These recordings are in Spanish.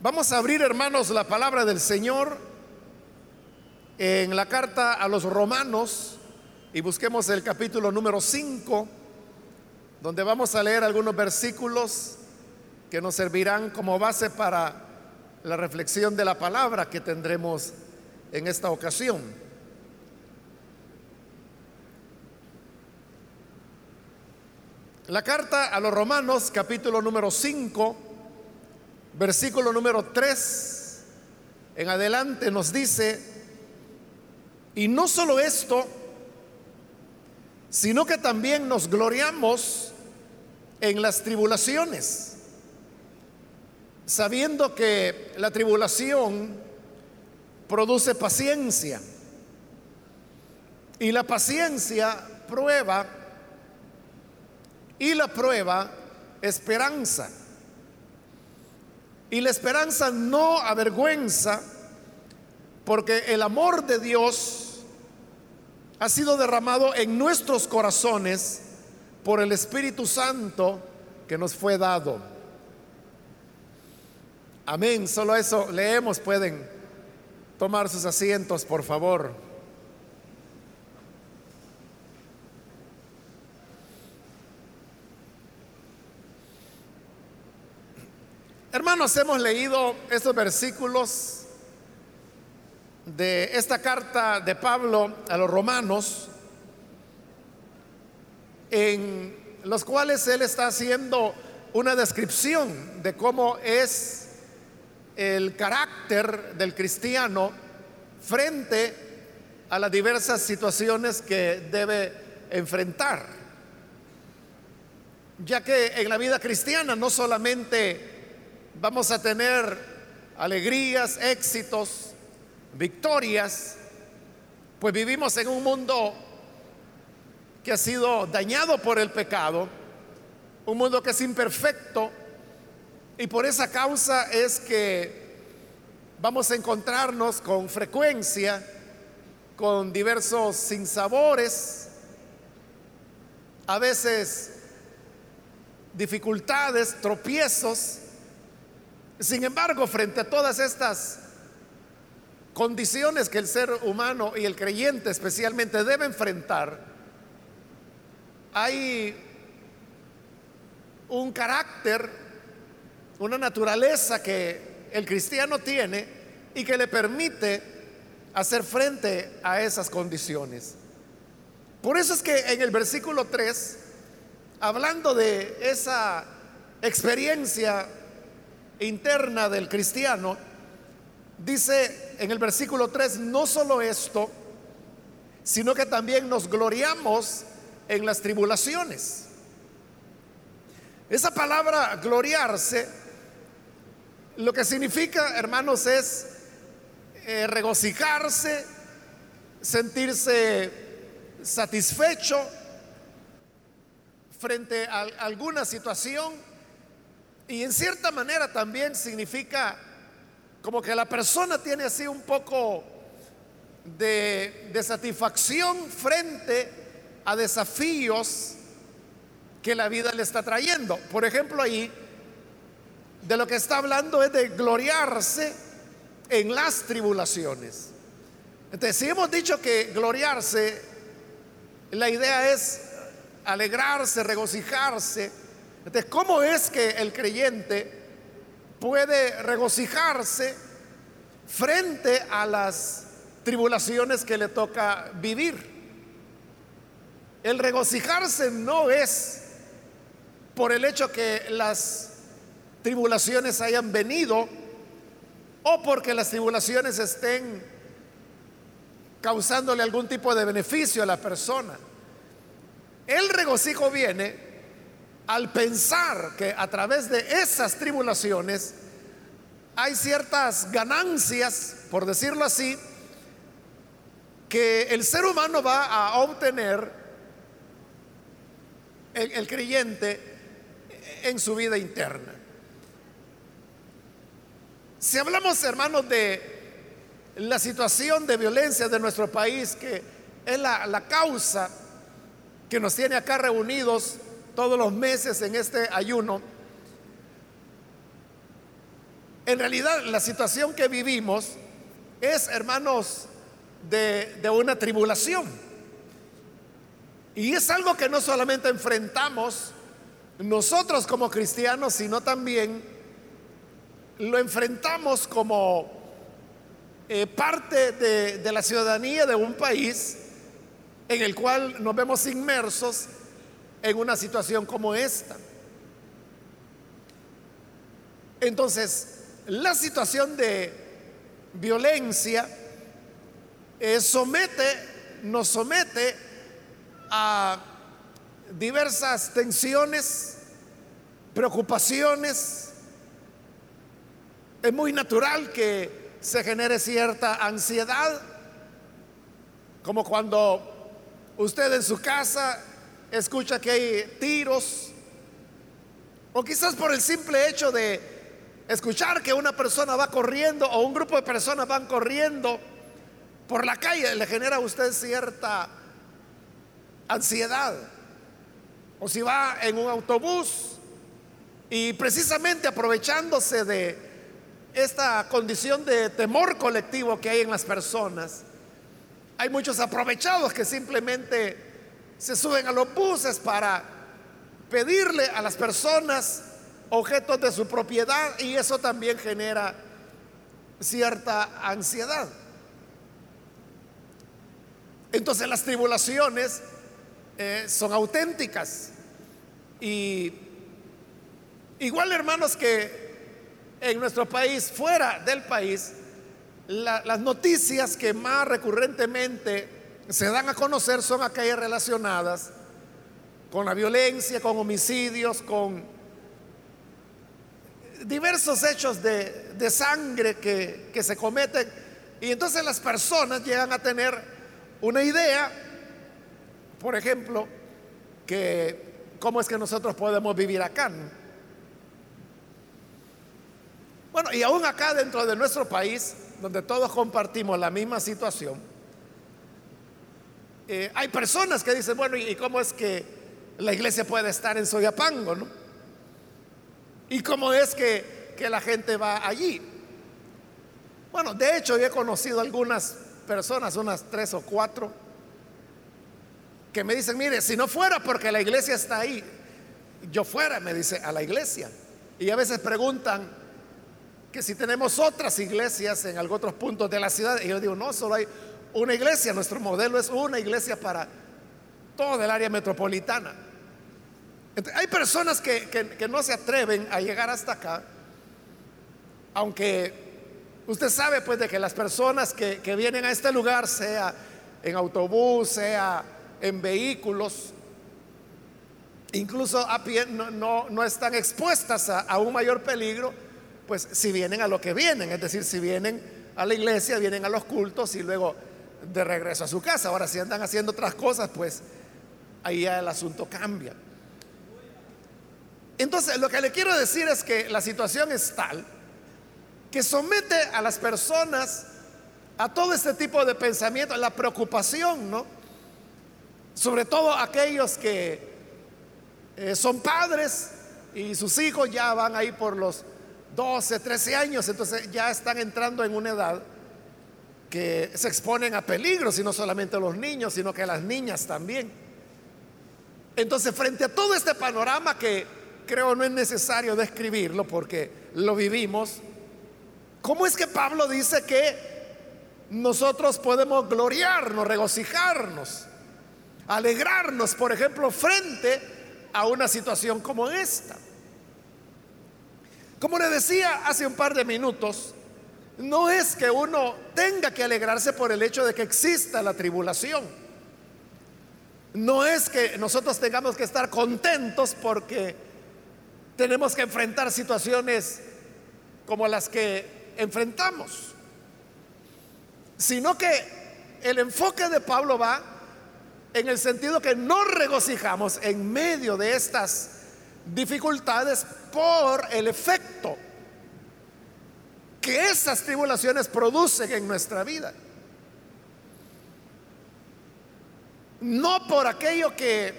Vamos a abrir, hermanos, la palabra del Señor en la carta a los romanos y busquemos el capítulo número 5, donde vamos a leer algunos versículos que nos servirán como base para la reflexión de la palabra que tendremos en esta ocasión. La carta a los romanos, capítulo número 5, versículo número 3 en adelante nos dice, y no solo esto, sino que también nos gloriamos en las tribulaciones, sabiendo que la tribulación produce paciencia y la paciencia prueba y la prueba esperanza. Y la esperanza no avergüenza porque el amor de Dios ha sido derramado en nuestros corazones por el Espíritu Santo que nos fue dado. Amén. Solo eso leemos. Pueden tomar sus asientos, por favor. Hermanos, hemos leído estos versículos de esta carta de Pablo a los romanos, en los cuales él está haciendo una descripción de cómo es el carácter del cristiano frente a las diversas situaciones que debe enfrentar. Ya que en la vida cristiana no solamente vamos a tener alegrías, éxitos, victorias, pues vivimos en un mundo que ha sido dañado por el pecado, un mundo que es imperfecto, y por esa causa es que vamos a encontrarnos con frecuencia con diversos sinsabores, a veces dificultades, tropiezos, sin embargo, frente a todas estas condiciones que el ser humano y el creyente especialmente debe enfrentar, hay un carácter, una naturaleza que el cristiano tiene y que le permite hacer frente a esas condiciones. Por eso es que en el versículo 3, hablando de esa experiencia interna del cristiano, dice en el versículo 3, no solo esto, sino que también nos gloriamos en las tribulaciones. Esa palabra gloriarse, lo que significa, hermanos, es eh, regocijarse, sentirse satisfecho frente a alguna situación y en cierta manera también significa como que la persona tiene así un poco de, satisfacción frente a desafíos que la vida le está trayendo. Por ejemplo, ahí de lo que está hablando es de gloriarse en las tribulaciones. Entonces, si hemos dicho que gloriarse, la idea es alegrarse, regocijarse, entonces, ¿cómo es que el creyente puede regocijarse frente a las tribulaciones que le toca vivir? El regocijarse no es por el hecho que las tribulaciones hayan venido o porque las tribulaciones estén causándole algún tipo de beneficio a la persona. El regocijo viene al pensar que a través de esas tribulaciones hay ciertas ganancias, por decirlo así, que el ser humano va a obtener, el, creyente, en su vida interna. Si hablamos, hermanos, de la situación de violencia de nuestro país, que es la, la causa que nos tiene acá reunidos todos los meses en este ayuno, en realidad la situación que vivimos es, hermanos, de, una tribulación. Y es algo que no solamente enfrentamos nosotros como cristianos, sino también lo enfrentamos como eh, parte de, de la ciudadanía de un país en el cual nos vemos inmersos en una situación como esta. Entonces, la situación de violencia eh, somete, nos somete a diversas tensiones, preocupaciones. Es muy natural que se genere cierta ansiedad, como cuando usted en su casa escucha que hay tiros, o quizás por el simple hecho de escuchar que una persona va corriendo o un grupo de personas van corriendo por la calle, le genera a usted cierta ansiedad. O si va en un autobús y precisamente aprovechándose de esta condición de temor colectivo que hay en las personas, hay muchos aprovechados que simplemente se suben a los buses para pedirle a las personas objetos de su propiedad y eso también genera cierta ansiedad. Entonces las tribulaciones eh, son auténticas. Y igual hermanos que en nuestro país, fuera del país, las noticias que más recurrentemente se dan a conocer son aquellas relacionadas con la violencia, con homicidios, con diversos hechos de, de sangre que, que se cometen. Y entonces las personas llegan a tener una idea, por ejemplo, que cómo es que nosotros podemos vivir acá. Bueno, y aún acá dentro de nuestro país, donde todos compartimos la misma situación, eh, hay personas que dicen, bueno, ¿y cómo es que la iglesia puede estar en Soyapango? ¿no? ¿Y cómo es que, que la gente va allí? Bueno, de hecho, yo he conocido algunas personas, unas tres o cuatro, que me dicen, mire, si no fuera porque la iglesia está ahí, yo fuera, me dice, a la iglesia. Y a veces preguntan que si tenemos otras iglesias en algunos otros puntos de la ciudad. Y yo digo, no, solo hay una iglesia, nuestro modelo es una iglesia para todo el área metropolitana. hay personas que, que no se atreven a llegar hasta acá, aunque Usted sabe pues de que las personas que, vienen a este lugar, sea en autobús, sea en vehículos, incluso a pie, no, están expuestas a, un mayor peligro, pues si vienen a lo que vienen, es decir, si vienen a la iglesia, vienen a los cultos y luego de regreso a su casa. Ahora si andan haciendo otras cosas, pues ahí ya el asunto cambia. Entonces, lo que le quiero decir es que la situación es tal que somete a las personas a todo este tipo de pensamiento, la preocupación, ¿no? Sobre todo aquellos que eh, son padres y sus hijos ya van ahí por los 12, 13 años, entonces ya están entrando en una edad que se exponen a peligros, y no solamente los niños, sino que las niñas también. Entonces, frente a todo este panorama que creo no es necesario describirlo porque lo vivimos, ¿Cómo es que Pablo dice que nosotros podemos gloriarnos, regocijarnos, alegrarnos, por ejemplo, frente a una situación como esta? Como le decía hace un par de minutos, no es que uno tenga que alegrarse por el hecho de que exista la tribulación. No es que nosotros tengamos que estar contentos porque tenemos que enfrentar situaciones como las que enfrentamos, sino que el enfoque de Pablo va en el sentido que no regocijamos en medio de estas dificultades por el efecto que esas tribulaciones producen en nuestra vida. No por aquello que,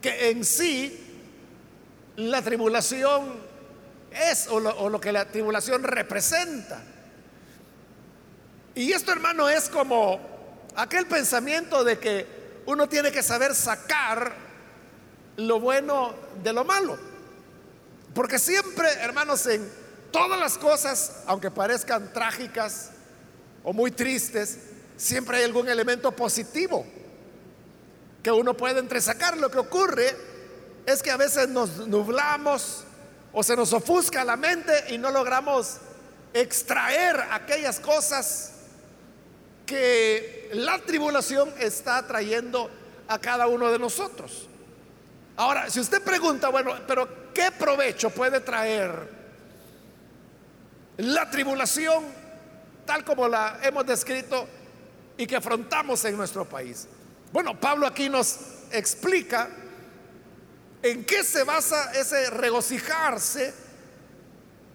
que en sí la tribulación es o lo, o lo que la tribulación representa. Y esto, hermano, es como aquel pensamiento de que uno tiene que saber sacar lo bueno de lo malo. Porque siempre, hermanos, en todas las cosas, aunque parezcan trágicas o muy tristes, siempre hay algún elemento positivo que uno puede entresacar. Lo que ocurre es que a veces nos nublamos o se nos ofusca la mente y no logramos extraer aquellas cosas que la tribulación está trayendo a cada uno de nosotros. Ahora, si usted pregunta, bueno, pero ¿qué provecho puede traer la tribulación tal como la hemos descrito y que afrontamos en nuestro país? Bueno, Pablo aquí nos explica en qué se basa ese regocijarse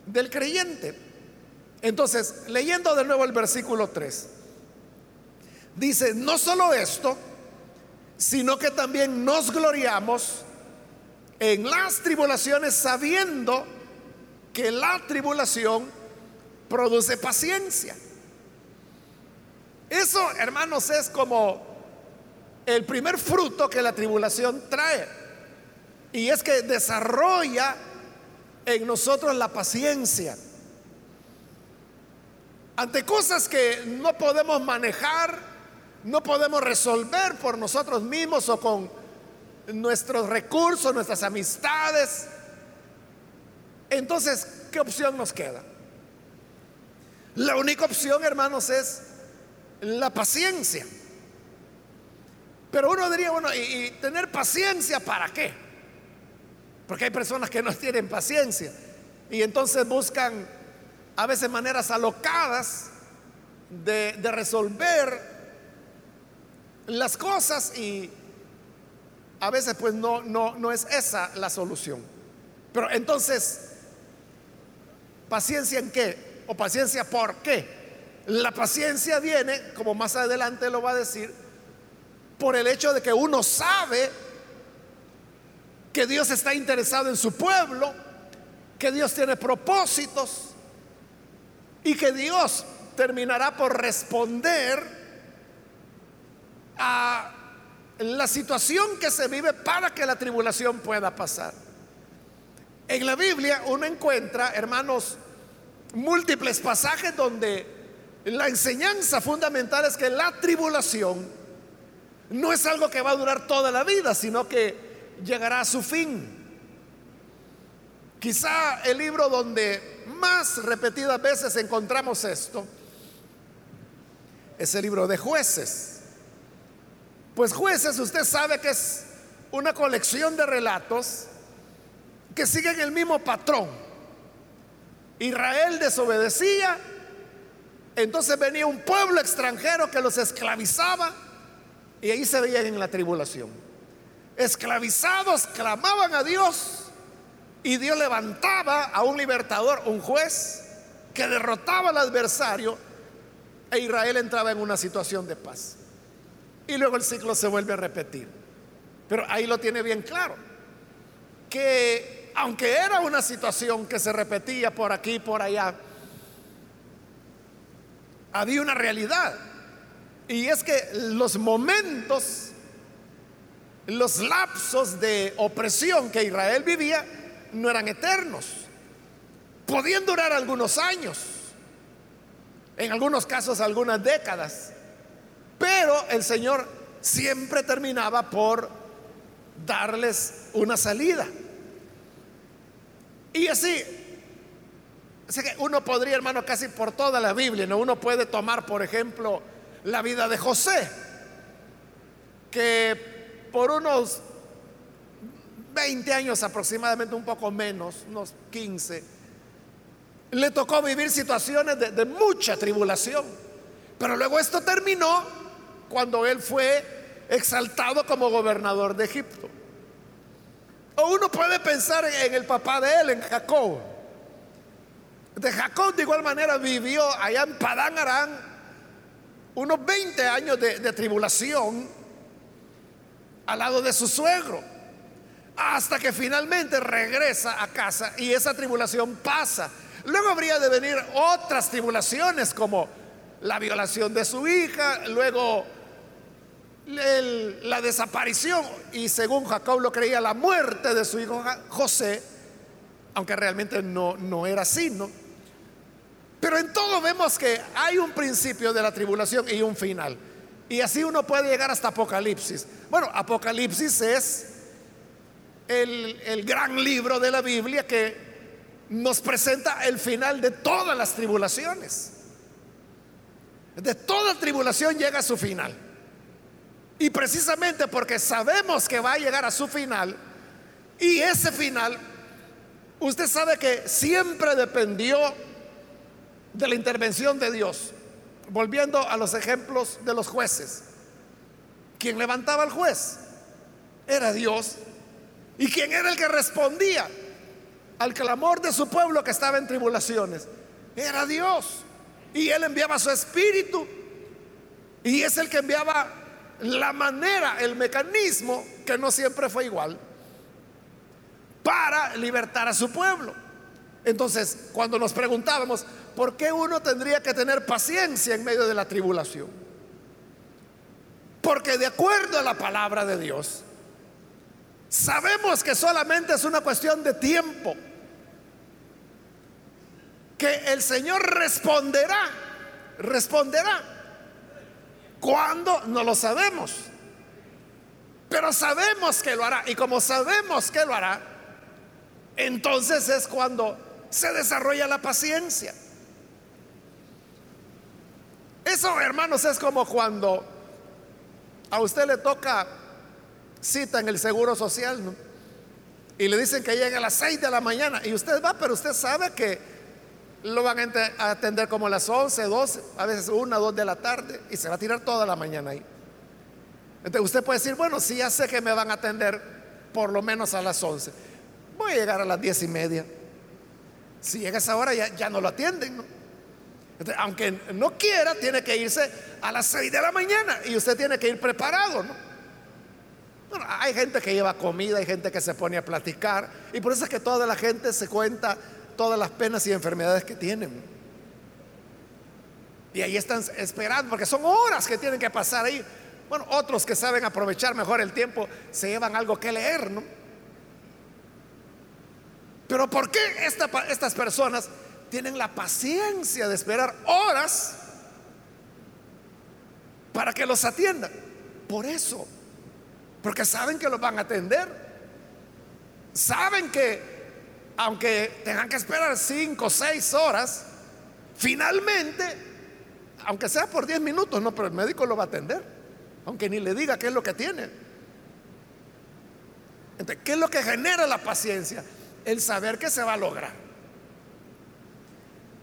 del creyente. Entonces, leyendo de nuevo el versículo 3. Dice, no solo esto, sino que también nos gloriamos en las tribulaciones sabiendo que la tribulación produce paciencia. Eso, hermanos, es como el primer fruto que la tribulación trae. Y es que desarrolla en nosotros la paciencia. Ante cosas que no podemos manejar, no podemos resolver por nosotros mismos o con nuestros recursos, nuestras amistades. Entonces, ¿qué opción nos queda? La única opción, hermanos, es la paciencia. Pero uno diría, bueno, ¿y, tener paciencia para qué? Porque hay personas que no tienen paciencia y entonces buscan a veces maneras alocadas de, de resolver las cosas y a veces pues no, no, no es esa la solución. Pero entonces, ¿paciencia en qué? ¿O paciencia por qué? La paciencia viene, como más adelante lo va a decir, por el hecho de que uno sabe que Dios está interesado en su pueblo, que Dios tiene propósitos y que Dios terminará por responder a la situación que se vive para que la tribulación pueda pasar. En la Biblia uno encuentra, hermanos, múltiples pasajes donde la enseñanza fundamental es que la tribulación no es algo que va a durar toda la vida, sino que llegará a su fin. Quizá el libro donde más repetidas veces encontramos esto es el libro de jueces. Pues jueces, usted sabe que es una colección de relatos que siguen el mismo patrón. Israel desobedecía, entonces venía un pueblo extranjero que los esclavizaba y ahí se veían en la tribulación. Esclavizados clamaban a Dios y Dios levantaba a un libertador, un juez, que derrotaba al adversario e Israel entraba en una situación de paz. Y luego el ciclo se vuelve a repetir. Pero ahí lo tiene bien claro. Que aunque era una situación que se repetía por aquí y por allá, había una realidad. Y es que los momentos, los lapsos de opresión que Israel vivía no eran eternos. Podían durar algunos años, en algunos casos algunas décadas. Pero el Señor siempre terminaba por darles una salida. Y así, así que uno podría, hermano, casi por toda la Biblia, ¿no? uno puede tomar, por ejemplo, la vida de José, que por unos 20 años aproximadamente, un poco menos, unos 15, le tocó vivir situaciones de mucha tribulación. Pero luego esto terminó cuando él fue exaltado como gobernador de Egipto. O uno puede pensar en el papá de él, en Jacob. De Jacob de igual manera vivió allá en Padán Arán unos 20 años de, de tribulación al lado de su suegro. hasta que finalmente regresa a casa y esa tribulación pasa. Luego habría de venir otras tribulaciones como la violación de su hija, luego la desaparición y según Jacob lo creía, la muerte de su hijo José, aunque realmente no, no era así, ¿no? Pero en todo vemos que hay un principio de la tribulación y un final. Y así uno puede llegar hasta Apocalipsis. Bueno, Apocalipsis es el, el gran libro de la Biblia que nos presenta el final de todas las tribulaciones. De toda tribulación llega a su final. Y precisamente porque sabemos que va a llegar a su final, y ese final, usted sabe que siempre dependió de la intervención de Dios. Volviendo a los ejemplos de los jueces. Quien levantaba al juez era Dios. ¿Y quién era el que respondía al clamor de su pueblo que estaba en tribulaciones? Era Dios. Y él enviaba su espíritu. Y es el que enviaba la manera, el mecanismo, que no siempre fue igual, para libertar a su pueblo. Entonces, cuando nos preguntábamos, ¿por qué uno tendría que tener paciencia en medio de la tribulación? Porque de acuerdo a la palabra de Dios, sabemos que solamente es una cuestión de tiempo, que el Señor responderá, responderá ¿Cuándo? No lo sabemos. Pero sabemos que lo hará. Y como sabemos que lo hará, entonces es cuando se desarrolla la paciencia. Eso, hermanos, es como cuando a usted le toca cita en el Seguro Social, Y le dicen que llegue a las 6 de la mañana y usted va, pero usted sabe que lo van a atender como a las 11, 12, a veces 1, 2 de la tarde y se va a tirar toda la mañana ahí. Entonces usted puede decir, bueno, si ya sé que me van a atender por lo menos a las 11, voy a llegar a las 10 y media. Si llega esa hora ya, ya no lo atienden, aunque no quiera, tiene que irse a las 6 de la mañana y usted tiene que ir preparado, ¿no? Bueno, hay gente que lleva comida, hay gente que se pone a platicar y por eso es que toda la gente se cuenta todas las penas y enfermedades que tienen. Y ahí están esperando, porque son horas que tienen que pasar ahí. Bueno, otros que saben aprovechar mejor el tiempo se llevan algo que leer, ¿no? Pero ¿por qué estas personas tienen la paciencia de esperar horas para que los atiendan? Por eso, porque saben que los van a atender. Saben que aunque tengan que esperar cinco seis horas, finalmente, aunque sea por 10 minutos, no, pero el médico lo va a atender, aunque ni le diga qué es lo que tiene. Entonces, ¿qué es lo que genera la paciencia? El saber que se va a lograr.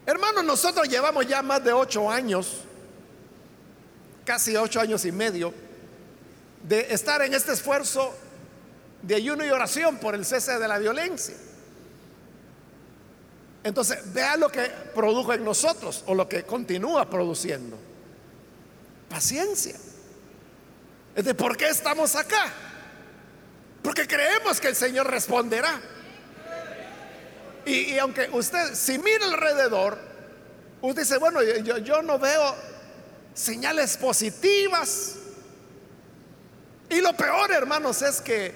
Hermanos, nosotros llevamos ya más de ocho años, casi ocho años y medio, de estar en este esfuerzo de ayuno y oración por el cese de la violencia. Entonces, vea lo que produjo en nosotros o lo que continúa produciendo. Paciencia. Es de por qué estamos acá. Porque creemos que el Señor responderá. Y, aunque usted, si mira alrededor, usted dice, bueno, yo, yo no veo señales positivas. Y lo peor, hermanos, es que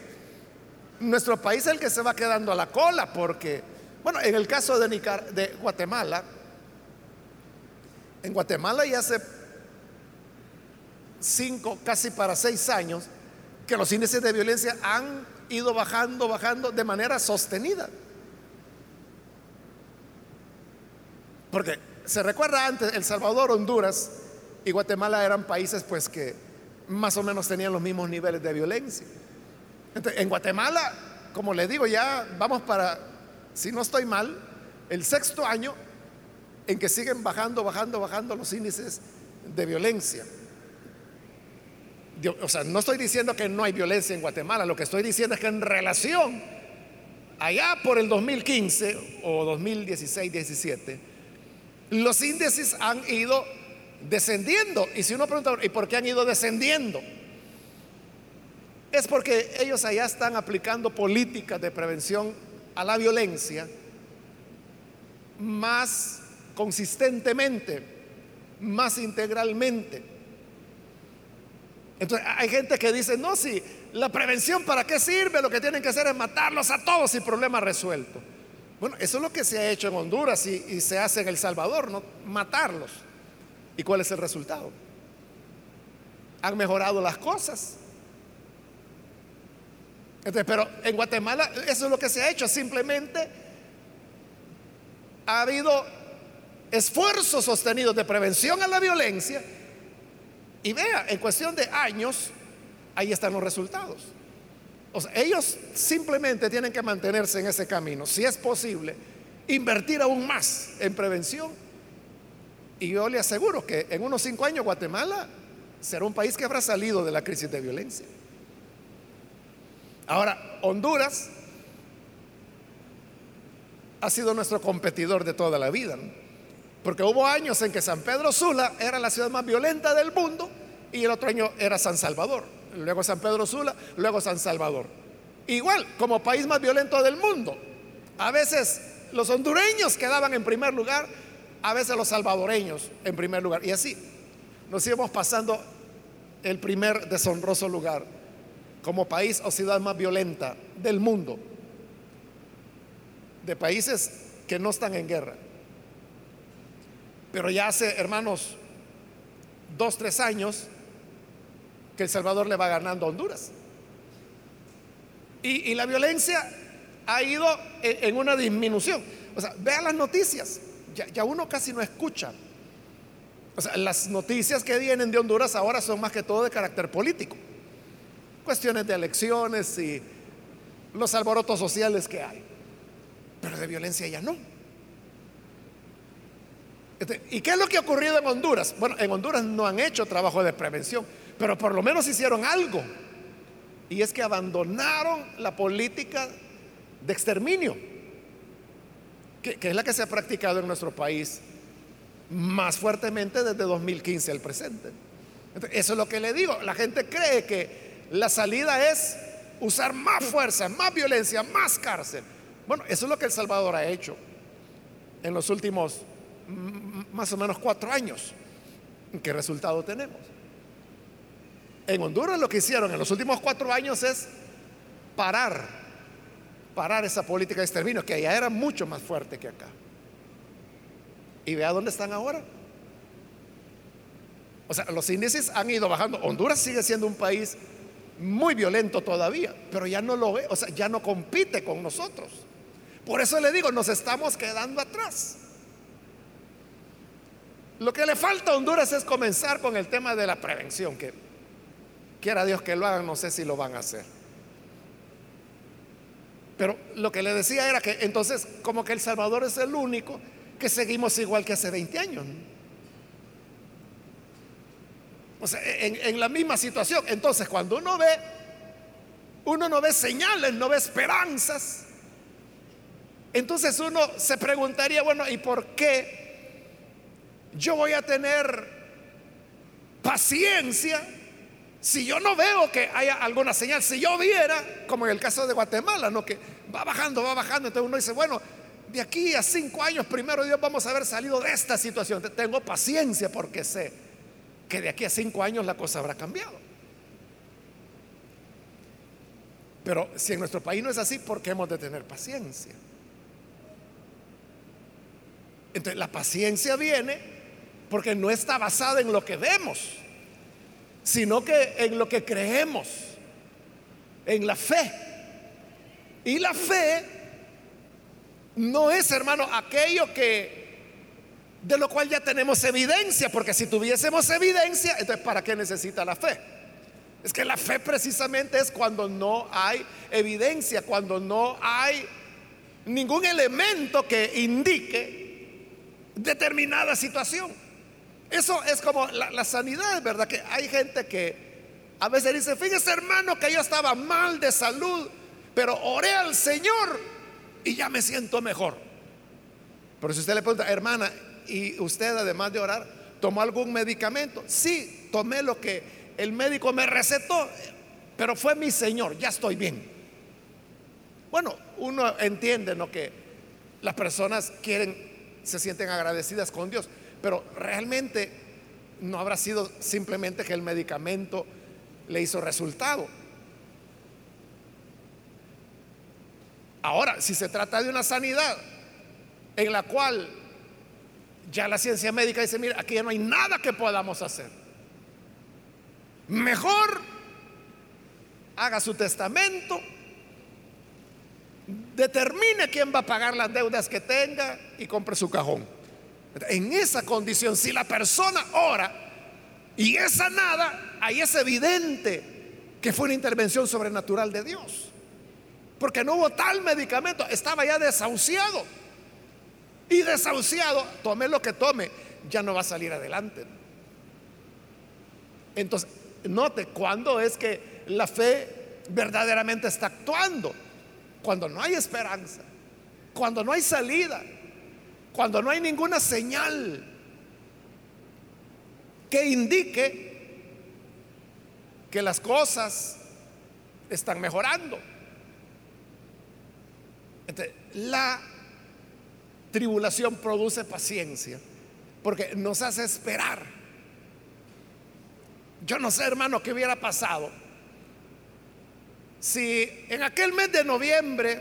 nuestro país es el que se va quedando a la cola porque bueno, en el caso de, Guatemala, en Guatemala ya hace cinco, casi para seis años, que los índices de violencia han ido bajando, bajando de manera sostenida. Porque se recuerda antes, El Salvador, Honduras y Guatemala eran países pues que más o menos tenían los mismos niveles de violencia. En Guatemala, como le digo, ya vamos para si no estoy mal, el sexto año en que siguen bajando, bajando, bajando los índices de violencia. O sea, no estoy diciendo que no hay violencia en Guatemala, lo que estoy diciendo es que en relación allá por el 2015 o 2016, 17, los índices han ido descendiendo. Y si uno pregunta, ¿y por qué han ido descendiendo? es porque ellos allá están aplicando políticas de prevención a la violencia más consistentemente, más integralmente. Entonces hay gente que dice, no, si la prevención para qué sirve, lo que tienen que hacer es matarlos a todos y problema resuelto. Bueno, eso es lo que se ha hecho en Honduras y, se hace en El Salvador, ¿no? Matarlos. ¿Y cuál es el resultado? Han mejorado las cosas. Pero en Guatemala eso es lo que se ha hecho, simplemente ha habido esfuerzos sostenidos de prevención a la violencia y vea, en cuestión de años, ahí están los resultados. O sea, ellos simplemente tienen que mantenerse en ese camino, si es posible, invertir aún más en prevención. Y yo le aseguro que en unos cinco años Guatemala será un país que habrá salido de la crisis de violencia. Ahora, Honduras ha sido nuestro competidor de toda la vida. Porque hubo años en que San Pedro Sula era la ciudad más violenta del mundo y el otro año era San Salvador. Luego San Pedro Sula, luego San Salvador. Igual, como país más violento del mundo. A veces los hondureños quedaban en primer lugar, a veces los salvadoreños en primer lugar. Y así nos íbamos pasando el primer deshonroso lugar como país o ciudad más violenta del mundo de países que no están en guerra. Pero ya hace, hermanos, dos, tres años que El Salvador le va ganando a Honduras. Y, la violencia ha ido en, una disminución. O sea, vean las noticias. Ya, ya, uno casi no escucha. O sea, las noticias que vienen de Honduras ahora son más que todo de carácter político. Cuestiones de elecciones y los alborotos sociales que hay pero de violencia ya no. Este, ¿Y qué es lo que ha ocurrido en Honduras? Bueno, en Honduras no han hecho trabajo de prevención, pero por lo menos hicieron algo. Y es que abandonaron la política de exterminio, que, es la que se ha practicado en nuestro país más fuertemente desde 2015 al presente. eso es lo que le digo. La gente cree que la salida es usar más fuerza, más violencia, más cárcel. Bueno, eso es lo que El Salvador ha hecho en los últimos más o menos cuatro años. ¿Qué resultado tenemos? En Honduras lo que hicieron en los últimos cuatro años es parar, parar esa política de exterminio, que allá era mucho más fuerte que acá. Y vea dónde están ahora. O sea, los índices han ido bajando. Honduras sigue siendo un país muy violento todavía, pero ya no lo ve, o sea, ya no compite con nosotros. Por eso le digo, nos estamos quedando atrás. Lo que le falta a Honduras es comenzar con el tema de la prevención, que quiera Dios que lo hagan, no sé si lo van a hacer. Pero lo que le decía era que entonces como que El Salvador es el único que seguimos igual que hace 20 años. O sea, en, en la misma situación. Entonces cuando uno ve, uno no ve señales, no ve esperanzas. Entonces uno se preguntaría, bueno, ¿y por qué yo voy a tener paciencia si yo no veo que haya alguna señal? Si yo viera, como en el caso de Guatemala, ¿no? Que va bajando, va bajando, entonces uno dice, bueno, de aquí a cinco años, primero Dios, vamos a haber salido de esta situación. Tengo paciencia porque sé que de aquí a cinco años la cosa habrá cambiado. Pero si en nuestro país no es así, ¿por qué hemos de tener paciencia? Entonces la paciencia viene porque no está basada en lo que vemos, sino que en lo que creemos, en la fe. Y la fe no es, hermano, aquello que de lo cual ya tenemos evidencia, porque si tuviésemos evidencia, entonces ¿para qué necesita la fe? Es que la fe precisamente es cuando no hay evidencia, cuando no hay ningún elemento que indique determinada situación. Eso es como la, sanidad, ¿verdad? Que hay gente que a veces dice, fíjese hermano que yo estaba mal de salud, pero oré al Señor y ya me siento mejor. Pero si usted le pregunta, hermana, ¿y usted además de orar, tomó algún medicamento? Sí, tomé lo que el médico me recetó. pero fue mi Señor, ya estoy bien. Bueno, uno entiende ¿no? que las personas quieren, se sienten agradecidas con Dios, pero realmente no habrá sido simplemente que el medicamento le hizo resultado. Ahora, si se trata de una sanidad en la cual ya la ciencia médica dice, mira, aquí ya no hay nada que podamos hacer. Mejor haga su testamento, determine quién va a pagar las deudas que tenga y compre su cajón. En esa condición, si la persona ora y es sanada, ahí es evidente que fue una intervención sobrenatural de Dios. Porque no hubo tal medicamento, estaba ya desahuciado. Y desahuciado, tome lo que tome, ya no va a salir adelante. Entonces, note cuándo es que la fe verdaderamente está actuando. Cuando no hay esperanza, cuando no hay salida, cuando no hay ninguna señal que indique que las cosas están mejorando. la tribulación produce paciencia porque nos hace esperar. Yo no sé, hermano, qué hubiera pasado si en aquel mes de noviembre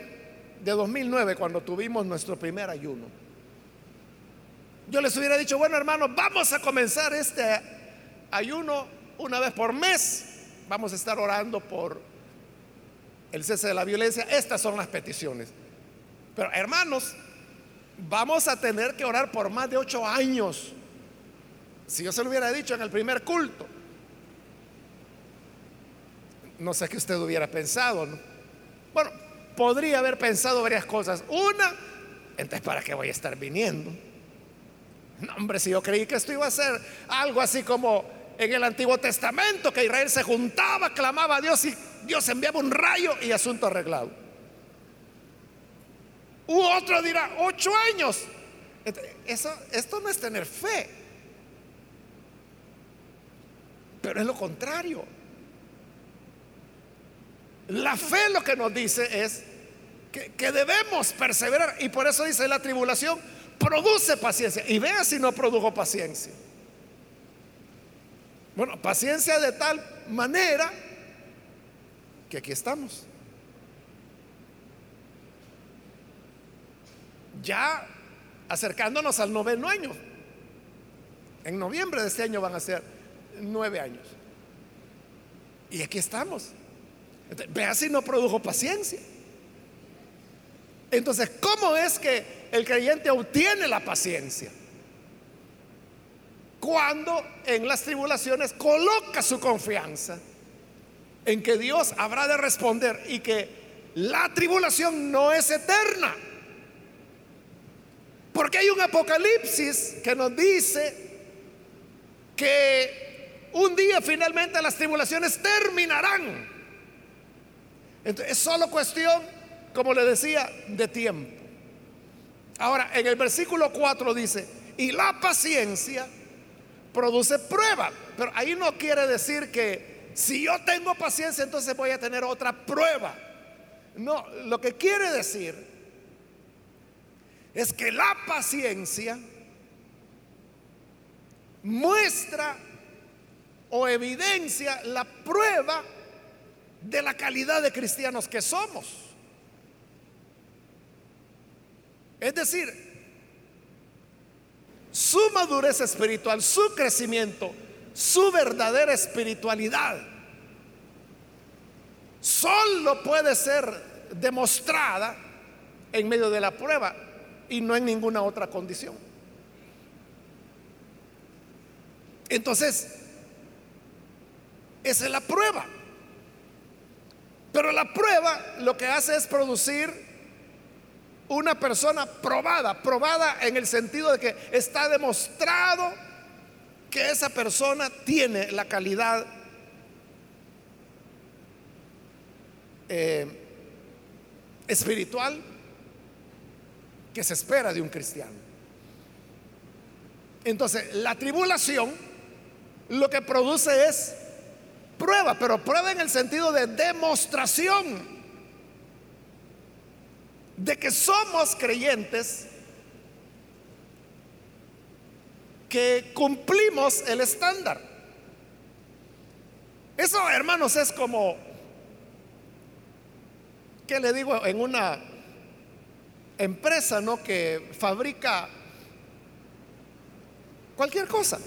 de 2009, cuando tuvimos nuestro primer ayuno, yo les hubiera dicho, bueno, hermano, vamos a comenzar este ayuno una vez por mes. Vamos a estar orando por el cese de la violencia. Estas son las peticiones. Pero hermanos, vamos a tener que orar por más de ocho años. Si yo se lo hubiera dicho en el primer culto, no sé qué usted hubiera pensado. Bueno, podría haber pensado varias cosas. Una, entonces, ¿para qué voy a estar viniendo? No, hombre, si yo creí que esto iba a ser algo así como en el Antiguo Testamento, que Israel se juntaba, clamaba a Dios y Dios enviaba un rayo y asunto arreglado. U otro dirá, ocho años. Eso, esto no es tener fe. Pero es lo contrario. La fe lo que nos dice es que, que, debemos perseverar. Y por eso dice la tribulación, produce paciencia. Y vea si no produjo paciencia. Bueno, paciencia de tal manera que aquí estamos. Ya acercándonos al noveno año. En noviembre de este año van a ser nueve años. Y aquí estamos. Vea si no produjo paciencia. Entonces, ¿cómo es que el creyente obtiene la paciencia? Cuando en las tribulaciones coloca su confianza en que Dios habrá de responder y que la tribulación no es eterna. Porque hay un apocalipsis que nos dice que un día finalmente las tribulaciones terminarán. Entonces, es solo cuestión, como le decía, de tiempo. Ahora, en el versículo 4 dice, y la paciencia produce prueba. Pero ahí no quiere decir que si yo tengo paciencia, entonces voy a tener otra prueba. No, lo que quiere decir es que la paciencia muestra o evidencia la prueba de la calidad de cristianos que somos. Es decir, su madurez espiritual, su crecimiento, su verdadera espiritualidad, solo puede ser demostrada en medio de la prueba y no en ninguna otra condición. Entonces, esa es la prueba. Pero la prueba lo que hace es producir una persona probada, probada en el sentido de que está demostrado que esa persona tiene la calidad eh, espiritual que se espera de un cristiano. Entonces, la tribulación lo que produce es prueba, pero prueba en el sentido de demostración de que somos creyentes que cumplimos el estándar. Eso, hermanos, es como, ¿qué le digo? En una empresa, ¿no? Que fabrica cualquier cosa.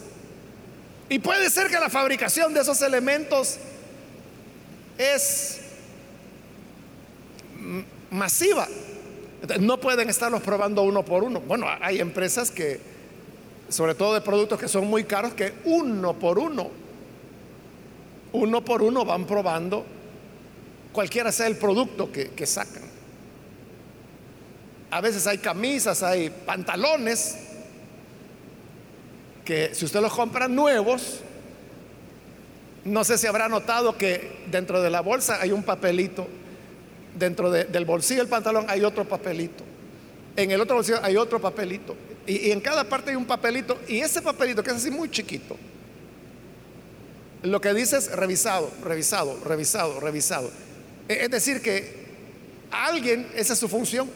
Y puede ser que la fabricación de esos elementos es masiva. No pueden estarlos probando uno por uno. Bueno, hay empresas que, sobre todo de productos que son muy caros, que uno por uno, uno por uno van probando cualquiera sea el producto que, que sacan. A veces hay camisas, hay pantalones que si usted los compra nuevos, no sé si habrá notado que dentro de la bolsa hay un papelito, dentro del bolsillo del pantalón hay otro papelito, en el otro bolsillo hay otro papelito, y, y en cada parte hay un papelito, y ese papelito que es así muy chiquito, lo que dice es revisado, revisado, revisado, revisado. E, es decir, que alguien, esa es su función,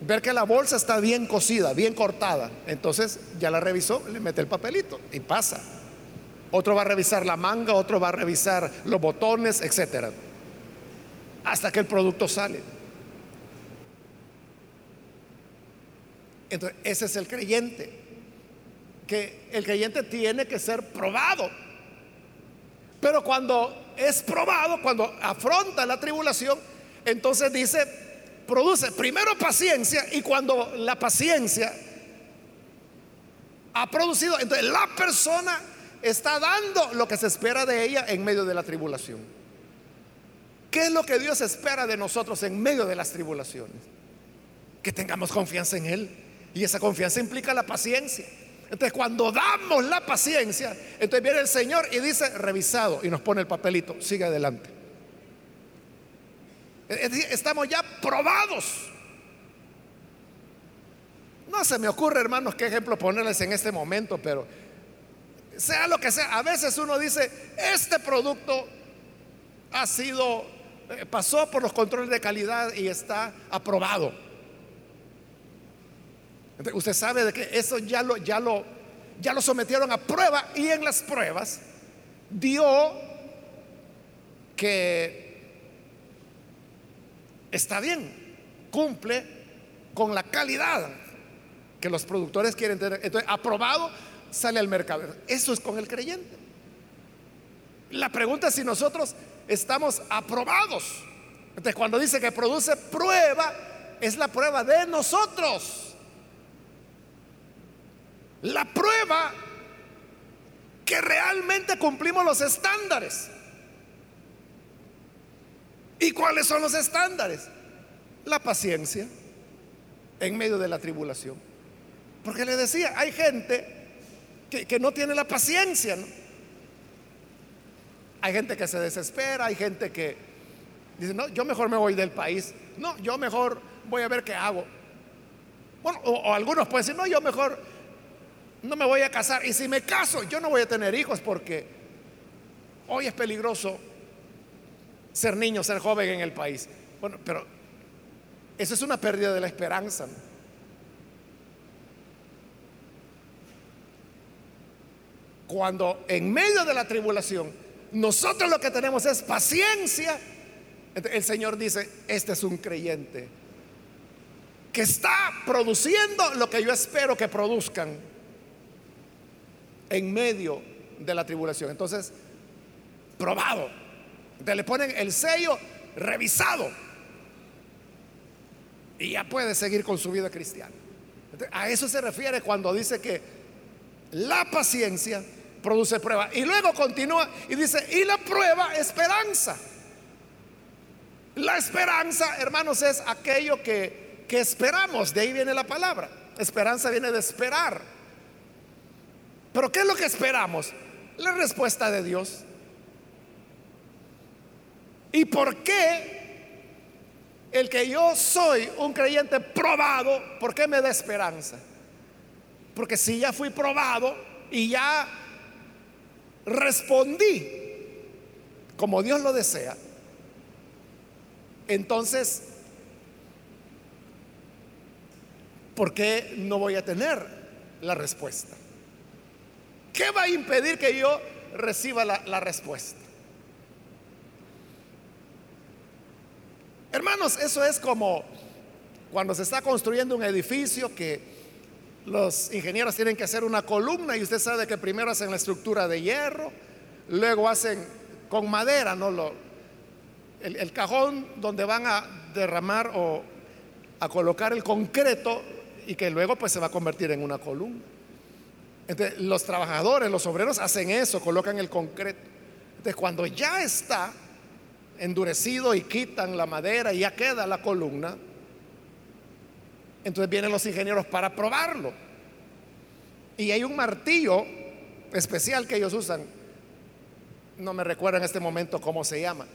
ver que la bolsa está bien cosida, bien cortada. Entonces ya la revisó, le mete el papelito y pasa. Otro va a revisar la manga, otro va a revisar los botones, etcétera. Hasta que el producto sale. Entonces, ese es el creyente. Que el creyente tiene que ser probado. Pero cuando es probado, cuando afronta la tribulación, entonces dice, produce primero paciencia y cuando la paciencia ha producido, entonces la persona está dando lo que se espera de ella en medio de la tribulación. ¿Qué es lo que Dios espera de nosotros en medio de las tribulaciones? Que tengamos confianza en Él. Y esa confianza implica la paciencia. Entonces cuando damos la paciencia, entonces viene el Señor y dice, revisado, y nos pone el papelito, sigue adelante. Estamos ya probados. No se me ocurre, hermanos, qué ejemplo ponerles en este momento, pero sea lo que sea, a veces uno dice, este producto ha sido, eh, pasó por los controles de calidad y está aprobado. usted sabe de que eso ya lo, ya lo, ya lo sometieron a prueba y en las pruebas dio que está bien, cumple con la calidad que los productores quieren tener. Entonces, aprobado, sale al mercado. Eso es con el creyente. La pregunta es si nosotros estamos aprobados. Entonces, cuando dice que produce prueba, es la prueba de nosotros. La prueba que realmente cumplimos los estándares. ¿Y cuáles son los estándares? La paciencia en medio de la tribulación. Porque le decía, hay gente que, no tiene la paciencia. Hay gente que se desespera, hay gente que dice, no, yo mejor me voy del país. No, yo mejor voy a ver qué hago. Bueno, o, o algunos pueden decir, no, yo mejor no me voy a casar. Y si me caso, yo no voy a tener hijos porque hoy es peligroso ser niño, ser joven en el país. Bueno, pero eso es una pérdida de la esperanza. Cuando en medio de la tribulación nosotros lo que tenemos es paciencia, el Señor dice, este es un creyente que está produciendo lo que yo espero que produzcan en medio de la tribulación. Entonces, probado le ponen el sello revisado. Y ya puede seguir con su vida cristiana. a eso se refiere cuando dice que la paciencia produce prueba. Y luego continúa y dice, y la prueba, esperanza. La esperanza, hermanos, es aquello que, que esperamos. De ahí viene la palabra. Esperanza viene de esperar. Pero ¿qué es lo que esperamos? La respuesta de Dios. ¿Y por qué el que yo soy un creyente probado, por qué me da esperanza? Porque si ya fui probado y ya respondí como Dios lo desea, entonces, ¿por qué no voy a tener la respuesta? ¿Qué va a impedir que yo reciba la, la respuesta? Hermanos, eso es como cuando se está construyendo un edificio que los ingenieros tienen que hacer una columna y usted sabe que primero hacen la estructura de hierro, luego hacen con madera, ¿no? Lo, el, cajón donde van a derramar o a colocar el concreto y que luego pues se va a convertir en una columna. Entonces, los trabajadores, los obreros hacen eso, colocan el concreto. Entonces, cuando ya está endurecido y quitan la madera y ya queda la columna, entonces vienen los ingenieros para probarlo. Y hay un martillo especial que ellos usan. No me recuerdo en este momento cómo se llama.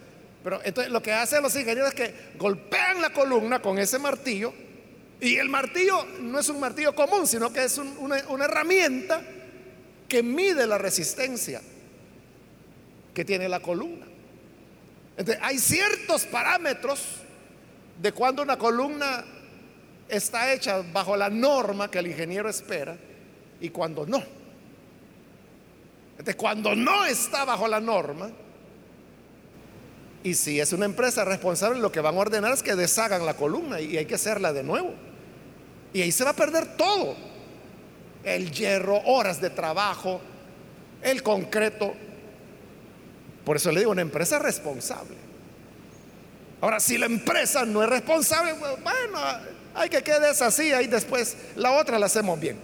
Pero entonces lo que hacen los ingenieros es que golpean la columna con ese martillo. Y el martillo no es un martillo común, sino que es una, una herramienta que mide la resistencia que tiene la columna. Hay ciertos parámetros de cuando una columna está hecha bajo la norma que el ingeniero espera y cuando no. Entonces, cuando no está bajo la norma, y si es una empresa responsable, lo que van a ordenar es que deshagan la columna y hay que hacerla de nuevo. Y ahí se va a perder todo. El hierro, horas de trabajo, el concreto. Por eso le digo, una empresa responsable. Ahora, si la empresa no es responsable, bueno, hay que quedes así, ahí después la otra la hacemos bien.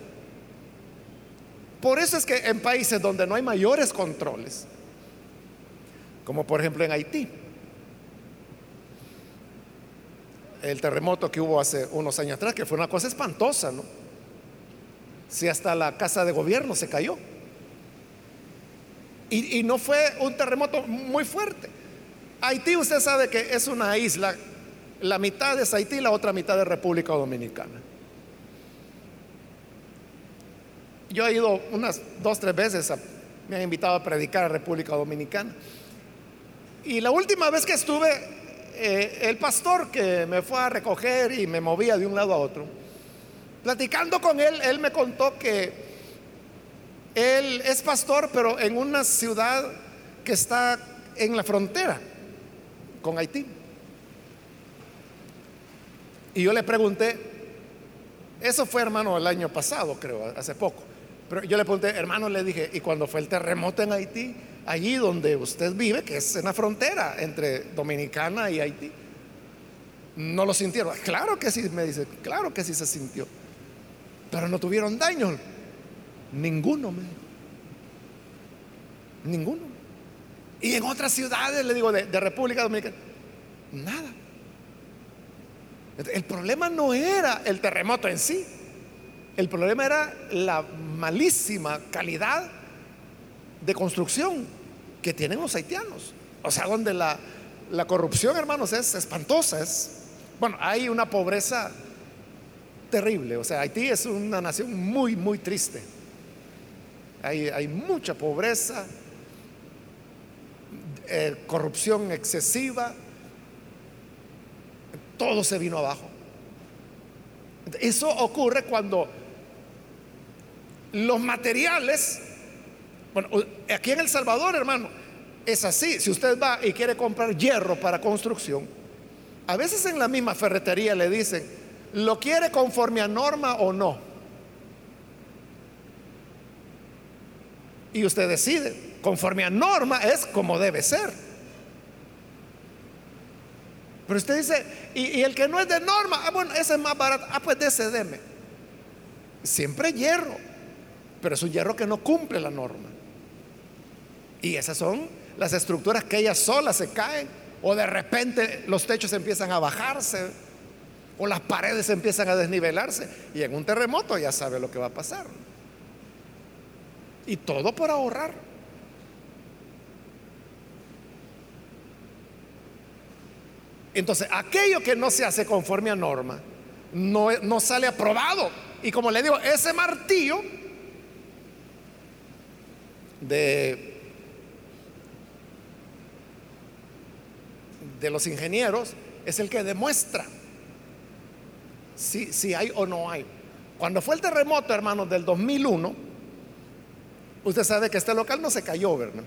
Por eso es que en países donde no hay mayores controles, como por ejemplo en Haití, el terremoto que hubo hace unos años atrás, que fue una cosa espantosa, ¿no? Si hasta la casa de gobierno se cayó. Y, no fue un terremoto muy fuerte. Haití usted sabe que es una isla la mitad es Haití, la otra mitad es República Dominicana. Yo he ido unas dos, tres veces, me han invitado a predicar a República Dominicana. Y la última vez que estuve, eh, el pastor que me fue a recoger y me movía de un lado a otro, platicando con él, él me contó que él es pastor, pero en una ciudad que está en la frontera con Haití. Y yo le pregunté, eso fue hermano el año pasado, creo, hace poco. Pero yo le pregunté, hermano, le dije, ¿y cuando fue el terremoto en Haití? Allí donde usted vive, que es en la frontera entre Dominicana y Haití. ¿No lo sintieron? Claro que sí, me dice, claro que sí se sintió. Pero no tuvieron daño. Ninguno, me Ninguno. Y en otras ciudades, le digo, de, de República Dominicana, nada. El problema no era el terremoto en sí, el problema era la malísima calidad de construcción que tienen los haitianos. O sea, donde la, corrupción, hermanos, es espantosa. Es, bueno, hay una pobreza terrible. O sea, Haití es una nación muy, muy triste. Hay, mucha pobreza, eh, corrupción excesiva, todo se vino abajo. Eso ocurre cuando los materiales, bueno, aquí en El Salvador, hermano, es así. Si usted va y quiere comprar hierro para construcción, a veces en la misma ferretería le dicen, ¿lo quiere conforme a norma o no? Y usted decide, conforme a norma es como debe ser. Pero usted dice, y, el que no es de norma, ah, bueno, ese es más barato, ah, pues de ese deme. Siempre hierro, pero es un hierro que no cumple la norma. Y esas son las estructuras que ellas solas se caen, o de repente los techos empiezan a bajarse, o las paredes empiezan a desnivelarse, y en un terremoto ya sabe lo que va a pasar. Y todo por ahorrar. Entonces, aquello que no se hace conforme a norma, no, no sale aprobado. Y como le digo, ese martillo de de los ingenieros es el que demuestra si, si hay o no hay. Cuando fue el terremoto, hermanos, del 2001, usted sabe que este local no se cayó, ¿verdad?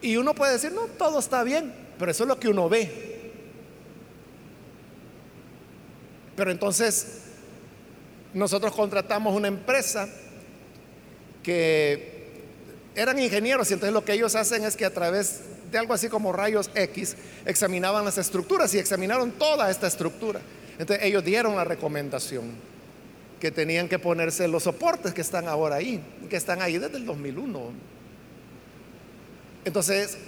Y uno puede decir, no, todo está bien, pero eso es lo que uno ve. Pero entonces nosotros contratamos una empresa que eran ingenieros y entonces lo que ellos hacen es que a través de algo así como rayos X examinaban las estructuras y examinaron toda esta estructura. Entonces ellos dieron la recomendación que tenían que ponerse los soportes que están ahora ahí, que están ahí desde el 2001. Entonces,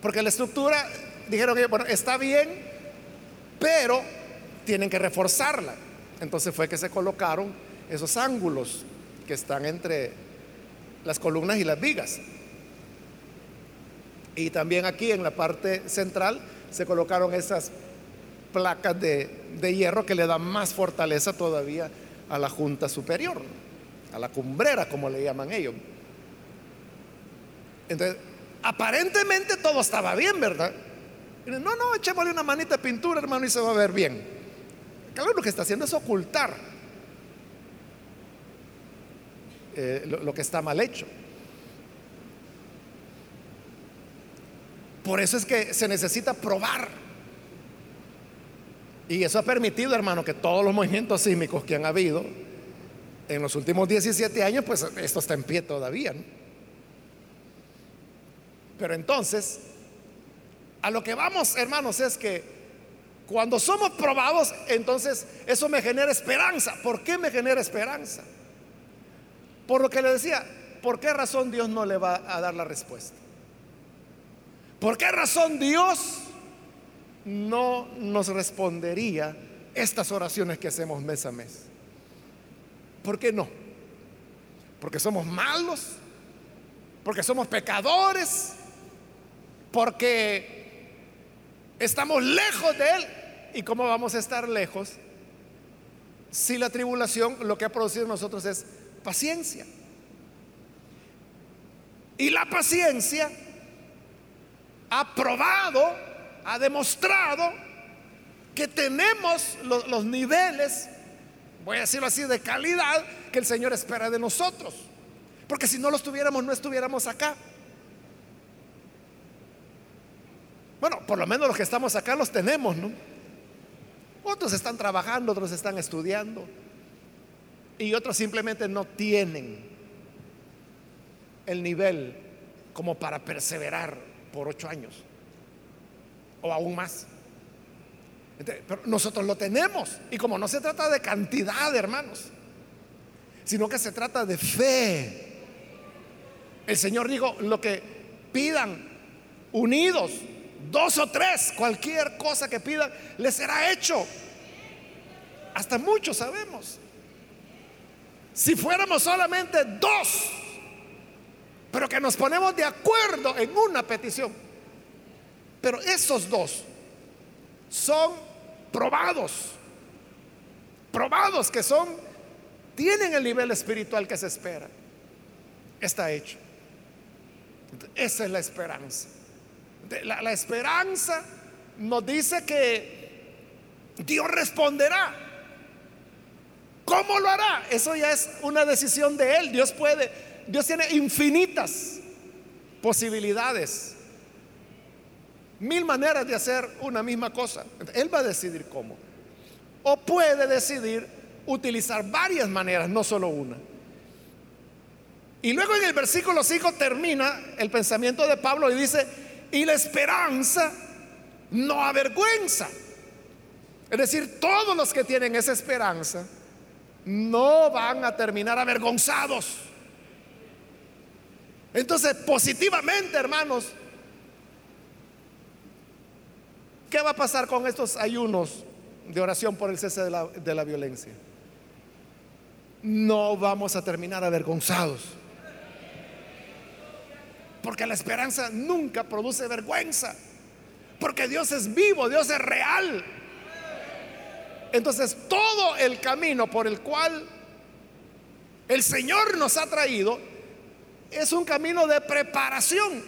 porque la estructura, dijeron que, bueno, está bien, pero tienen que reforzarla. Entonces fue que se colocaron esos ángulos que están entre las columnas y las vigas. Y también aquí en la parte central se colocaron esas placas de, hierro que le dan más fortaleza todavía a la junta superior, a la cumbrera, como le llaman ellos. Entonces, aparentemente todo estaba bien, ¿verdad? no, no, echémosle una manita de pintura, hermano, y se va a ver bien. Claro, lo que está haciendo es ocultar eh, lo, que está mal hecho. Por eso es que se necesita probar. Y eso ha permitido, hermano, que todos los movimientos sísmicos que han habido en los últimos 17 años, pues esto está en pie todavía. Pero entonces, a lo que vamos, hermanos, es que cuando somos probados, entonces eso me genera esperanza. ¿Por qué me genera esperanza? Por lo que le decía, ¿por qué razón Dios no le va a dar la respuesta? ¿Por qué razón Dios no nos respondería estas oraciones que hacemos mes a mes? ¿Por qué no? Porque somos malos, porque somos pecadores, porque estamos lejos de Él. ¿Y cómo vamos a estar lejos si la tribulación lo que ha producido en nosotros es paciencia? Y la paciencia ha probado, ha demostrado que tenemos los, niveles, voy a decirlo así, de calidad que el Señor espera de nosotros. Porque si no los tuviéramos, no estuviéramos acá. Bueno, por lo menos los que estamos acá los tenemos, ¿no? Otros están trabajando, otros están estudiando y otros simplemente no tienen el nivel como para perseverar por ocho años o aún más. nosotros lo tenemos y como no se trata de cantidad, hermanos, sino que se trata de fe. El Señor dijo, lo que pidan unidos dos o tres, cualquier cosa que pidan, les será hecho. Hasta muchos sabemos. Si fuéramos solamente dos, pero que nos ponemos de acuerdo en una petición, pero esos dos son probados, probados que son, tienen el nivel espiritual que se espera. Está hecho. Esa es la esperanza. La, esperanza nos dice que Dios responderá. ¿Cómo lo hará? Eso ya es una decisión de Él. Dios puede, Dios tiene infinitas posibilidades, mil maneras de hacer una misma cosa. Él va a decidir cómo. O puede decidir utilizar varias maneras, no solo una. Y luego en el versículo 5 termina el pensamiento de Pablo y dice, y la esperanza no avergüenza. Es decir, todos los que tienen esa esperanza no van a terminar avergonzados. Entonces, positivamente, hermanos, ¿qué va a pasar con estos ayunos de oración por el cese de la, violencia? No vamos a terminar avergonzados. Porque la esperanza nunca produce vergüenza. Porque Dios es vivo, Dios es real. Entonces todo el camino por el cual el Señor nos ha traído es un camino de preparación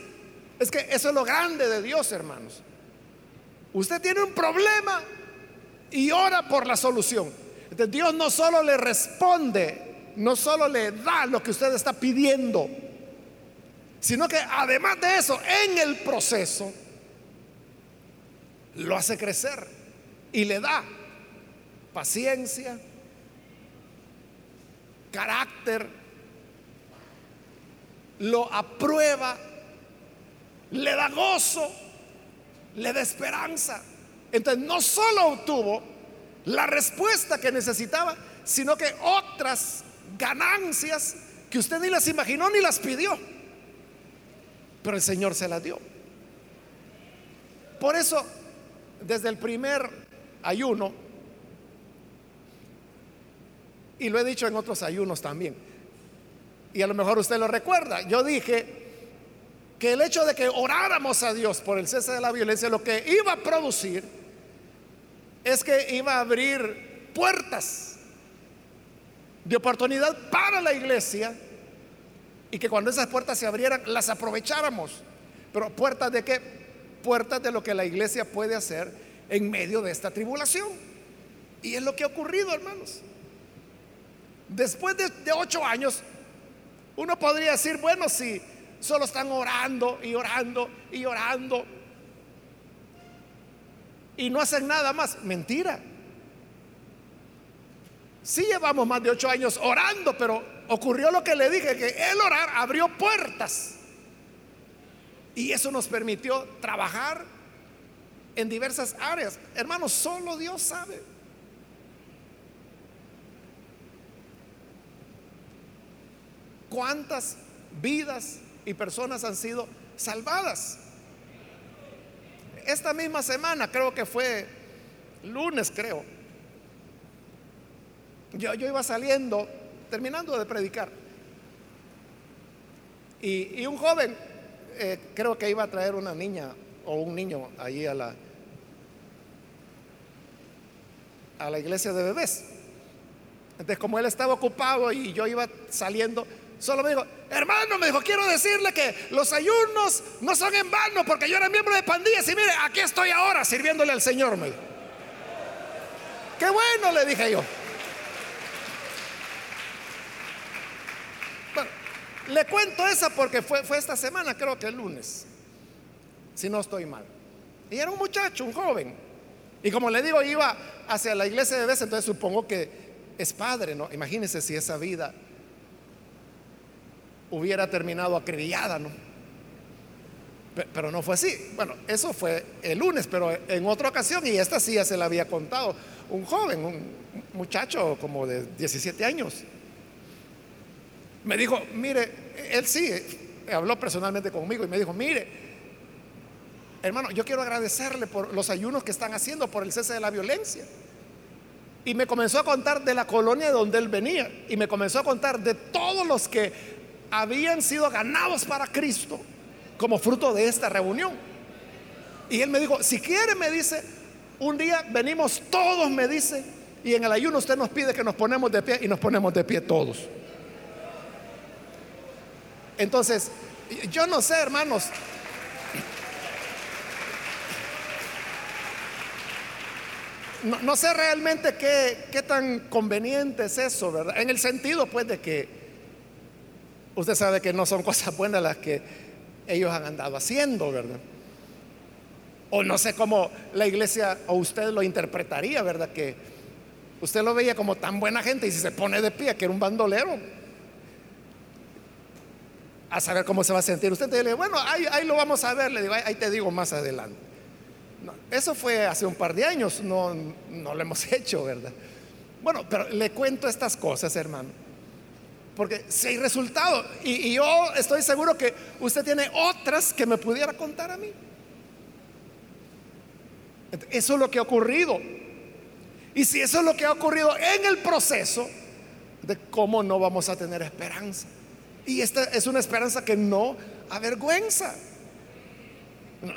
Es que eso es lo grande de Dios, hermanos. Usted tiene un problema y ora por la solución. Entonces, Dios no solo le responde, no solo le da lo que usted está pidiendo, sino que además de eso, en el proceso, lo hace crecer y le da paciencia, carácter, lo aprueba, le da gozo, le da esperanza. Entonces no solo obtuvo la respuesta que necesitaba, sino que otras ganancias que usted ni las imaginó ni las pidió. Pero el Señor se las dio. Por eso, desde el primer ayuno, y lo he dicho en otros ayunos también, y a lo mejor usted lo recuerda, yo dije que el hecho de que oráramos a Dios por el cese de la violencia, lo que iba a producir es que iba a abrir puertas de oportunidad para la iglesia y que cuando esas puertas se abrieran las aprovecháramos. Pero puertas de qué? Puertas de lo que la iglesia puede hacer en medio de esta tribulación. Y es lo que ha ocurrido, hermanos. Después de, de ocho años, uno podría decir, bueno, si solo están orando y orando y orando y no hacen nada más. Mentira. Sí llevamos más de ocho años orando, pero ocurrió lo que le dije, que el orar abrió puertas. Y eso nos permitió trabajar en diversas áreas. Hermanos, solo Dios sabe. ¿Cuántas vidas y personas han sido salvadas? Esta misma semana, creo que fue lunes, creo. Yo, yo iba saliendo, terminando de predicar. Y, un joven, eh, creo que iba a traer una niña o un niño allí a la, a la iglesia de bebés. Entonces, como él estaba ocupado y yo iba saliendo, Solo me dijo, hermano, me dijo, quiero decirle que los ayunos no son en vano porque yo era miembro de pandillas y mire, aquí estoy ahora sirviéndole al Señor. Me Qué bueno, le dije yo. Bueno, le cuento esa porque fue, fue esta semana, creo que el lunes, si no estoy mal. Y era un muchacho, un joven. Y como le digo, iba hacia la iglesia de vez, entonces supongo que es padre, ¿no? Imagínense si esa vida hubiera terminado acribillada, ¿no? Pero no fue así. Bueno, eso fue el lunes, pero en otra ocasión, y esta sí ya se la había contado, un joven, un muchacho como de 17 años, me dijo, mire, él sí, habló personalmente conmigo y me dijo, mire, hermano, yo quiero agradecerle por los ayunos que están haciendo por el cese de la violencia. Y me comenzó a contar de la colonia de donde él venía. Y me comenzó a contar de todos los que habían sido ganados para Cristo como fruto de esta reunión. Y él me dijo, si quiere, me dice, un día venimos todos, me dice, y en el ayuno usted nos pide que nos ponemos de pie y nos ponemos de pie todos. Entonces, yo no sé, hermanos. No, sé realmente qué, qué tan conveniente es eso, ¿verdad? En el sentido, pues, de que usted sabe que no son cosas buenas las que ellos han andado haciendo, ¿verdad? O no sé cómo la iglesia o usted lo interpretaría, ¿verdad? Que usted lo veía como tan buena gente y si se pone de pie, que era un bandolero, a saber cómo se va a sentir. Usted te dice, bueno, ahí, lo vamos a ver, le digo, ahí, te digo más adelante. eso fue hace un par de años, no, no lo hemos hecho, ¿verdad? Bueno, pero le cuento estas cosas, hermano porque si hay resultado, y, yo estoy seguro que usted tiene otras que me pudiera contar a mí. Eso es lo que ha ocurrido. Y si eso es lo que ha ocurrido en el proceso, de cómo no vamos a tener esperanza. Y esta es una esperanza que no avergüenza.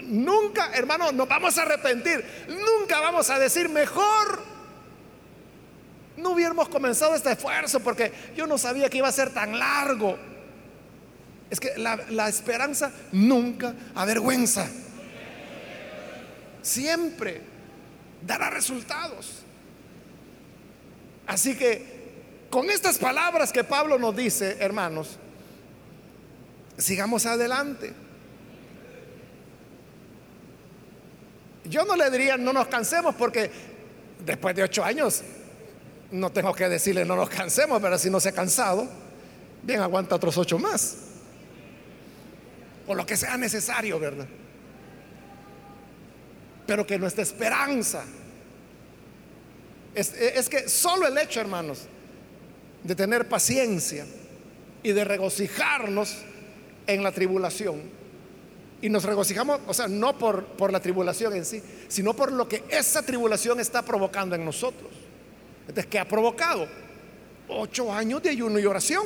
Nunca, hermano, nos vamos a arrepentir. Nunca vamos a decir mejor no hubiéramos comenzado este esfuerzo porque yo no sabía que iba a ser tan largo. Es que la, esperanza nunca avergüenza. Siempre dará resultados. Así que con estas palabras que Pablo nos dice, hermanos, sigamos adelante. Yo no le diría no nos cansemos porque después de ocho años no tengo que decirle no nos cansemos, pero si no se ha cansado, bien aguanta otros ocho más. O lo que sea necesario, ¿verdad? Pero que nuestra esperanza es, es que solo el hecho, hermanos, de tener paciencia y de regocijarnos en la tribulación, y nos regocijamos, o sea, no por, por la tribulación en sí, sino por lo que esa tribulación está provocando en nosotros. Entonces, ¿qué ha provocado? Ocho años de ayuno y oración.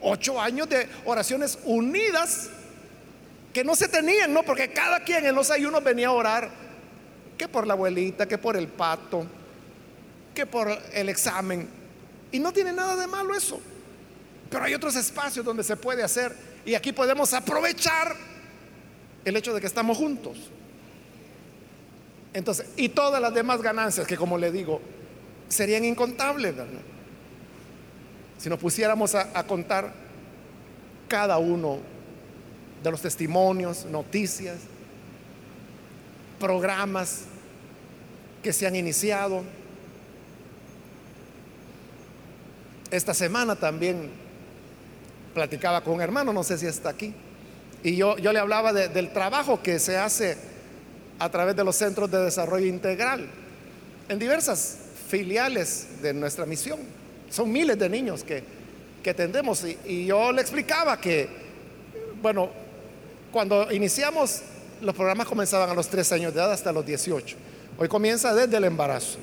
Ocho años de oraciones unidas que no se tenían, ¿no? Porque cada quien en los ayunos venía a orar, que por la abuelita, que por el pato, que por el examen. Y no tiene nada de malo eso. Pero hay otros espacios donde se puede hacer. Y aquí podemos aprovechar el hecho de que estamos juntos. Entonces, y todas las demás ganancias que como le digo, serían incontables, Si nos pusiéramos a, a contar cada uno de los testimonios, noticias, programas que se han iniciado. Esta semana también platicaba con un hermano, no sé si está aquí, y yo, yo le hablaba del trabajo que se hace a través de los centros de desarrollo integral en diversas filiales de nuestra misión. Son miles de niños que, que atendemos y, y yo le explicaba que, bueno, cuando iniciamos los programas comenzaban a los 3 años de edad hasta los 18. Hoy comienza desde el embarazo.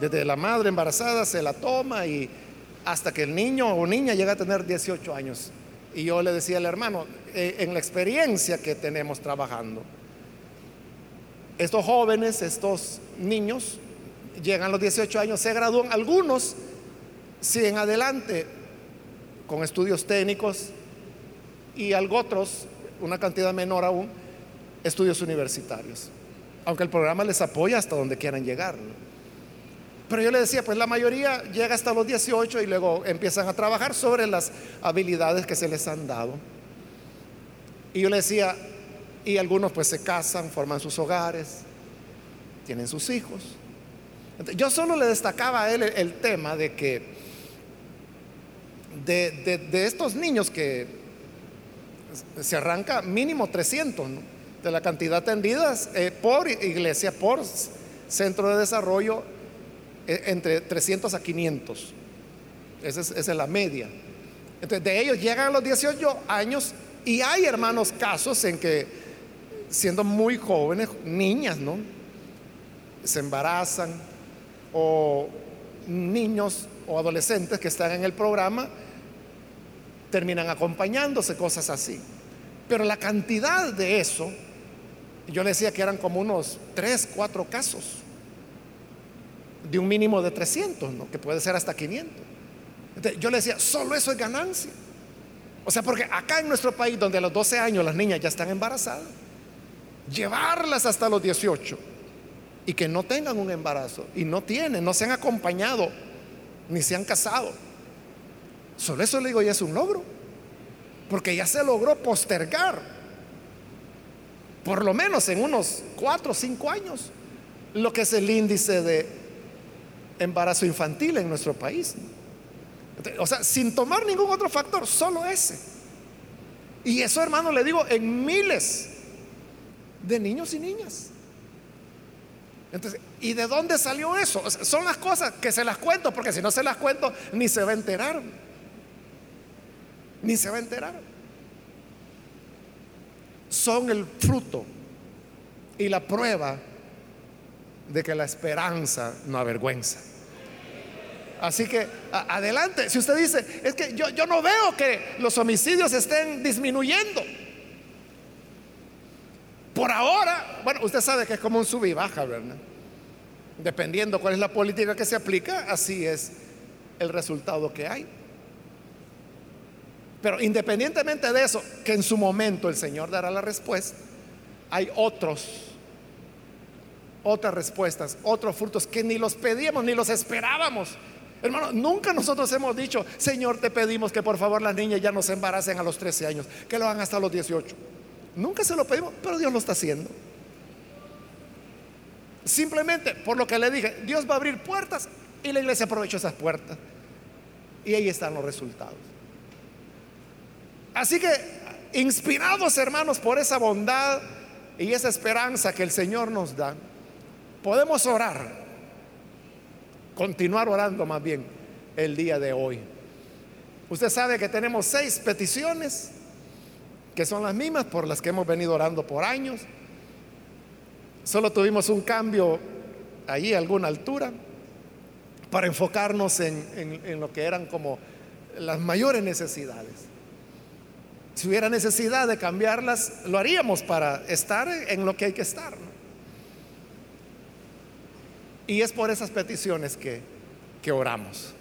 Desde la madre embarazada se la toma y hasta que el niño o niña llega a tener 18 años. Y yo le decía al hermano, eh, en la experiencia que tenemos trabajando, estos jóvenes, estos niños, llegan los 18 años, se gradúan, algunos siguen adelante con estudios técnicos y otros, una cantidad menor aún, estudios universitarios, aunque el programa les apoya hasta donde quieran llegar. Pero yo le decía, pues la mayoría llega hasta los 18 y luego empiezan a trabajar sobre las habilidades que se les han dado. Y yo le decía, y algunos pues se casan, forman sus hogares, tienen sus hijos. Yo solo le destacaba a él el, tema de que de, estos niños que se arranca mínimo 300 de la cantidad atendidas eh, por iglesia, por centro de desarrollo, e, entre 300 a 500. Esa es, la media. Entonces, de ellos llegan a los 18 años y hay, hermanos, casos en que, siendo muy jóvenes, niñas, ¿no? Se embarazan o niños o adolescentes que están en el programa terminan acompañándose, cosas así. Pero la cantidad de eso, yo le decía que eran como unos 3, 4 casos de un mínimo de 300, ¿no? que puede ser hasta 500. yo le decía, solo eso es ganancia. O sea, porque acá en nuestro país, donde a los 12 años las niñas ya están embarazadas, llevarlas hasta los 18 y que no tengan un embarazo y no tienen, no se han acompañado, ni se han casado. Solo eso le digo ya es un logro, porque ya se logró postergar, por lo menos en unos 4 o 5 años, lo que es el índice de embarazo infantil en nuestro país. O sea, sin tomar ningún otro factor, solo ese. Y eso, hermano, le digo, en miles de niños y niñas. Entonces, ¿y de dónde salió eso? son las cosas que se las cuento, porque si no se las cuento, ni se va a enterar. Ni se va a enterar. Son el fruto y la prueba de que la esperanza no avergüenza. Así que adelante, si usted dice, es que yo, yo no veo que los homicidios estén disminuyendo. Por ahora, bueno, usted sabe que es como un sub y baja, ¿verdad? Dependiendo cuál es la política que se aplica, así es el resultado que hay. Pero independientemente de eso, que en su momento el Señor dará la respuesta, hay otros, otras respuestas, otros frutos que ni los pedíamos ni los esperábamos. Hermano, nunca nosotros hemos dicho, Señor, te pedimos que por favor las niñas ya no se embaracen a los 13 años, que lo hagan hasta los 18. Nunca se lo pedimos, pero Dios lo está haciendo. Simplemente por lo que le dije, Dios va a abrir puertas y la iglesia aprovechó esas puertas. Y ahí están los resultados. Así que, inspirados hermanos por esa bondad y esa esperanza que el Señor nos da, podemos orar, continuar orando más bien el día de hoy. Usted sabe que tenemos seis peticiones, que son las mismas por las que hemos venido orando por años. Solo tuvimos un cambio allí a alguna altura para enfocarnos en, en lo que eran como las mayores necesidades. Si hubiera necesidad de cambiarlas, lo haríamos para estar en lo que hay que estar. Y es por esas peticiones que, que oramos.